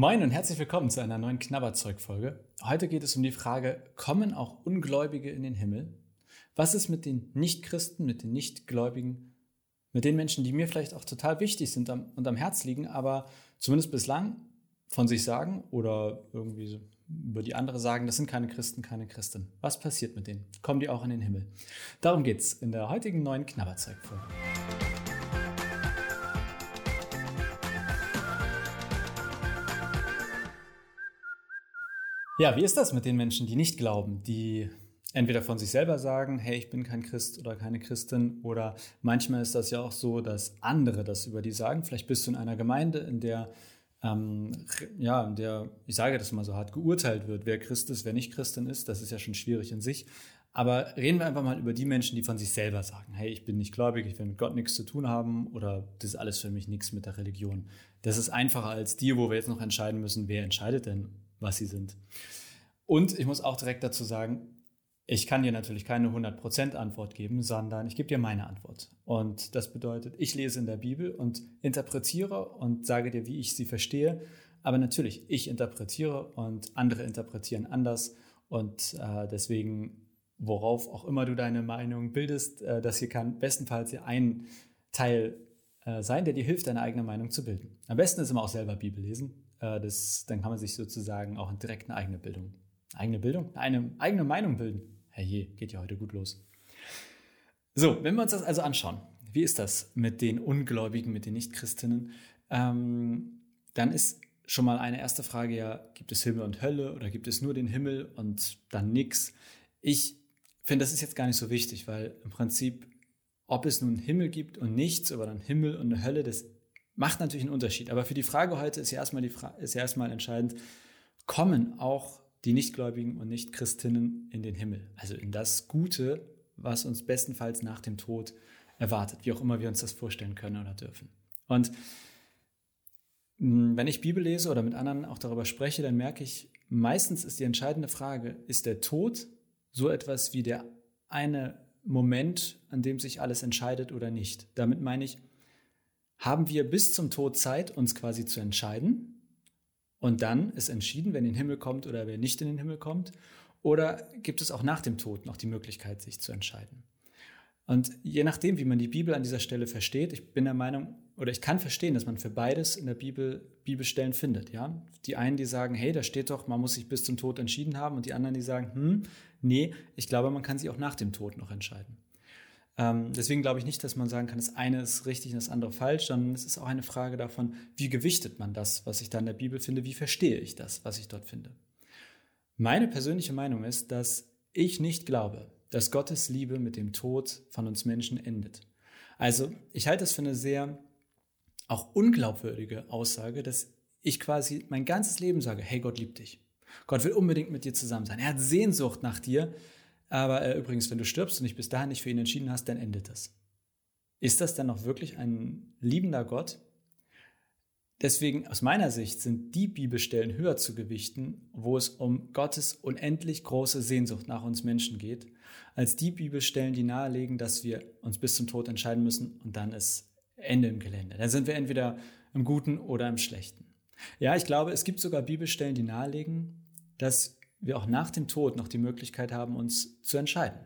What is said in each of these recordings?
Moin und herzlich willkommen zu einer neuen Knabberzeug-Folge. Heute geht es um die Frage, kommen auch Ungläubige in den Himmel? Was ist mit den Nichtchristen, mit den Nichtgläubigen, mit den Menschen, die mir vielleicht auch total wichtig sind und am Herz liegen, aber zumindest bislang von sich sagen oder irgendwie über die andere sagen, das sind keine Christen, keine Christen. Was passiert mit denen? Kommen die auch in den Himmel? Darum geht's in der heutigen neuen Knabberzeug-Folge. Ja, wie ist das mit den Menschen, die nicht glauben, die entweder von sich selber sagen, hey, ich bin kein Christ oder keine Christin, oder manchmal ist das ja auch so, dass andere das über die sagen. Vielleicht bist du in einer Gemeinde, in der ähm, ja, in der, ich sage das mal so hart, geurteilt wird, wer Christ ist, wer nicht Christin ist. Das ist ja schon schwierig in sich. Aber reden wir einfach mal über die Menschen, die von sich selber sagen, hey, ich bin nicht gläubig, ich will mit Gott nichts zu tun haben oder das ist alles für mich nichts mit der Religion. Das ist einfacher als die, wo wir jetzt noch entscheiden müssen, wer entscheidet denn, was sie sind. Und ich muss auch direkt dazu sagen, ich kann dir natürlich keine 100% Antwort geben, sondern ich gebe dir meine Antwort. Und das bedeutet, ich lese in der Bibel und interpretiere und sage dir, wie ich sie verstehe. Aber natürlich, ich interpretiere und andere interpretieren anders. Und äh, deswegen, worauf auch immer du deine Meinung bildest, äh, das hier kann bestenfalls ein Teil äh, sein, der dir hilft, deine eigene Meinung zu bilden. Am besten ist immer auch selber Bibel lesen. Äh, das, dann kann man sich sozusagen auch direkt eine eigene Bildung, eigene Bildung, eine eigene Meinung bilden. Herrje, geht ja heute gut los. So, wenn wir uns das also anschauen, wie ist das mit den Ungläubigen, mit den Nichtchristinnen, ähm, dann ist schon mal eine erste Frage ja, gibt es Himmel und Hölle oder gibt es nur den Himmel und dann nichts? Ich finde, das ist jetzt gar nicht so wichtig, weil im Prinzip, ob es nun Himmel gibt und nichts oder dann Himmel und eine Hölle, das macht natürlich einen Unterschied. Aber für die Frage heute ist ja erstmal, die ist ja erstmal entscheidend, kommen auch die Nichtgläubigen und Nichtchristinnen in den Himmel? Also in das Gute, was uns bestenfalls nach dem Tod erwartet, wie auch immer wir uns das vorstellen können oder dürfen. Und hm, wenn ich Bibel lese oder mit anderen auch darüber spreche, dann merke ich, meistens ist die entscheidende Frage, ist der Tod so etwas wie der eine Moment, an dem sich alles entscheidet oder nicht? Damit meine ich, haben wir bis zum Tod Zeit, uns quasi zu entscheiden. Und dann ist entschieden, wer in den Himmel kommt oder wer nicht in den Himmel kommt. Oder gibt es auch nach dem Tod noch die Möglichkeit, sich zu entscheiden? Und je nachdem, wie man die Bibel an dieser Stelle versteht, ich bin der Meinung, oder ich kann verstehen, dass man für beides in der Bibel Bibelstellen findet. Ja? Die einen, die sagen, hey, da steht doch, man muss sich bis zum Tod entschieden haben. Und die anderen, die sagen, hm, nee, ich glaube, man kann sich auch nach dem Tod noch entscheiden. Ähm, deswegen glaube ich nicht, dass man sagen kann, das eine ist richtig und das andere falsch, sondern es ist auch eine Frage davon, wie gewichtet man das, was ich da in der Bibel finde, wie verstehe ich das, was ich dort finde. Meine persönliche Meinung ist, dass ich nicht glaube, dass Gottes Liebe mit dem Tod von uns Menschen endet. Also ich halte es für eine sehr auch unglaubwürdige Aussage, dass ich quasi mein ganzes Leben sage, hey, Gott liebt dich. Gott will unbedingt mit dir zusammen sein. Er hat Sehnsucht nach dir. Aber äh, übrigens, wenn du stirbst und dich bis dahin nicht für ihn entschieden hast, dann endet das. Ist das dann noch wirklich ein liebender Gott? Deswegen aus meiner Sicht sind die Bibelstellen höher zu gewichten, wo es um Gottes unendlich große Sehnsucht nach uns Menschen geht, als die Bibelstellen, die nahelegen, dass wir uns bis zum Tod entscheiden müssen und dann ist Ende im Gelände. Dann sind wir entweder im Guten oder im Schlechten. Ja, ich glaube, es gibt sogar Bibelstellen, die nahelegen, dass wir auch nach dem Tod noch die Möglichkeit haben, uns zu entscheiden.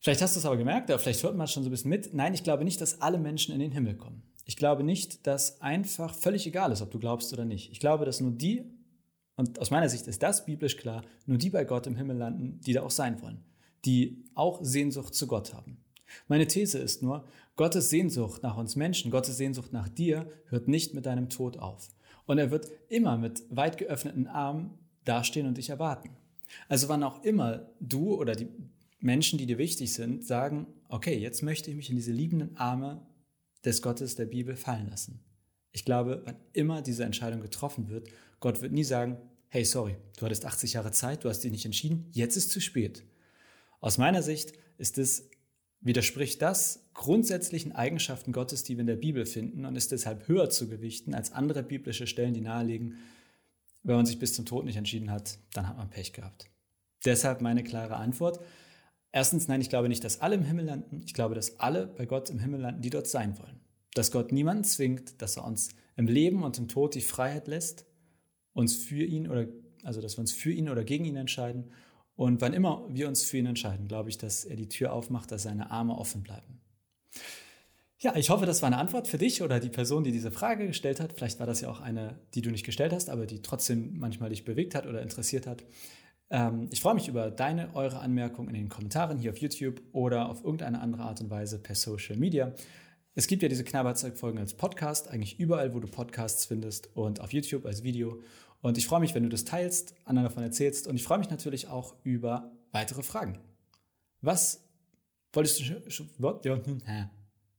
Vielleicht hast du es aber gemerkt, oder vielleicht hört man schon so ein bisschen mit. Nein, ich glaube nicht, dass alle Menschen in den Himmel kommen. Ich glaube nicht, dass einfach völlig egal ist, ob du glaubst oder nicht. Ich glaube, dass nur die, und aus meiner Sicht ist das biblisch klar, nur die bei Gott im Himmel landen, die da auch sein wollen, die auch Sehnsucht zu Gott haben. Meine These ist nur, Gottes Sehnsucht nach uns Menschen, Gottes Sehnsucht nach dir hört nicht mit deinem Tod auf. Und er wird immer mit weit geöffneten Armen dastehen und dich erwarten. Also wann auch immer du oder die Menschen, die dir wichtig sind, sagen, okay, jetzt möchte ich mich in diese liebenden Arme des Gottes der Bibel fallen lassen. Ich glaube, wann immer diese Entscheidung getroffen wird, Gott wird nie sagen, hey, sorry, du hattest 80 Jahre Zeit, du hast dich nicht entschieden, jetzt ist zu spät. Aus meiner Sicht ist es, widerspricht das grundsätzlichen Eigenschaften Gottes, die wir in der Bibel finden und ist deshalb höher zu gewichten als andere biblische Stellen, die nahelegen, wenn man sich bis zum Tod nicht entschieden hat, dann hat man Pech gehabt. Deshalb meine klare Antwort. Erstens, nein, ich glaube nicht, dass alle im Himmel landen. Ich glaube, dass alle bei Gott im Himmel landen, die dort sein wollen. Dass Gott niemanden zwingt, dass er uns im Leben und im Tod die Freiheit lässt, uns für ihn oder also dass wir uns für ihn oder gegen ihn entscheiden. Und wann immer wir uns für ihn entscheiden, glaube ich, dass er die Tür aufmacht, dass seine Arme offen bleiben. Ja, ich hoffe, das war eine Antwort für dich oder die Person, die diese Frage gestellt hat. Vielleicht war das ja auch eine, die du nicht gestellt hast, aber die trotzdem manchmal dich bewegt hat oder interessiert hat. Ähm, ich freue mich über deine, eure Anmerkungen in den Kommentaren hier auf YouTube oder auf irgendeine andere Art und Weise per Social Media. Es gibt ja diese Knabberzeug-Folgen als Podcast, eigentlich überall, wo du Podcasts findest und auf YouTube als Video. Und ich freue mich, wenn du das teilst, anderen davon erzählst. Und ich freue mich natürlich auch über weitere Fragen. Was wolltest du schon?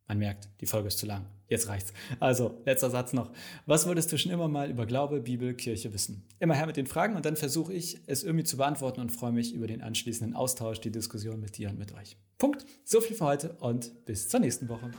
Man merkt, die Folge ist zu lang. Jetzt reicht's. Also, letzter Satz noch. Was wolltest du schon immer mal über Glaube, Bibel, Kirche wissen? Immer her mit den Fragen und dann versuche ich, es irgendwie zu beantworten und freue mich über den anschließenden Austausch, die Diskussion mit dir und mit euch. Punkt. So viel für heute und bis zur nächsten Woche.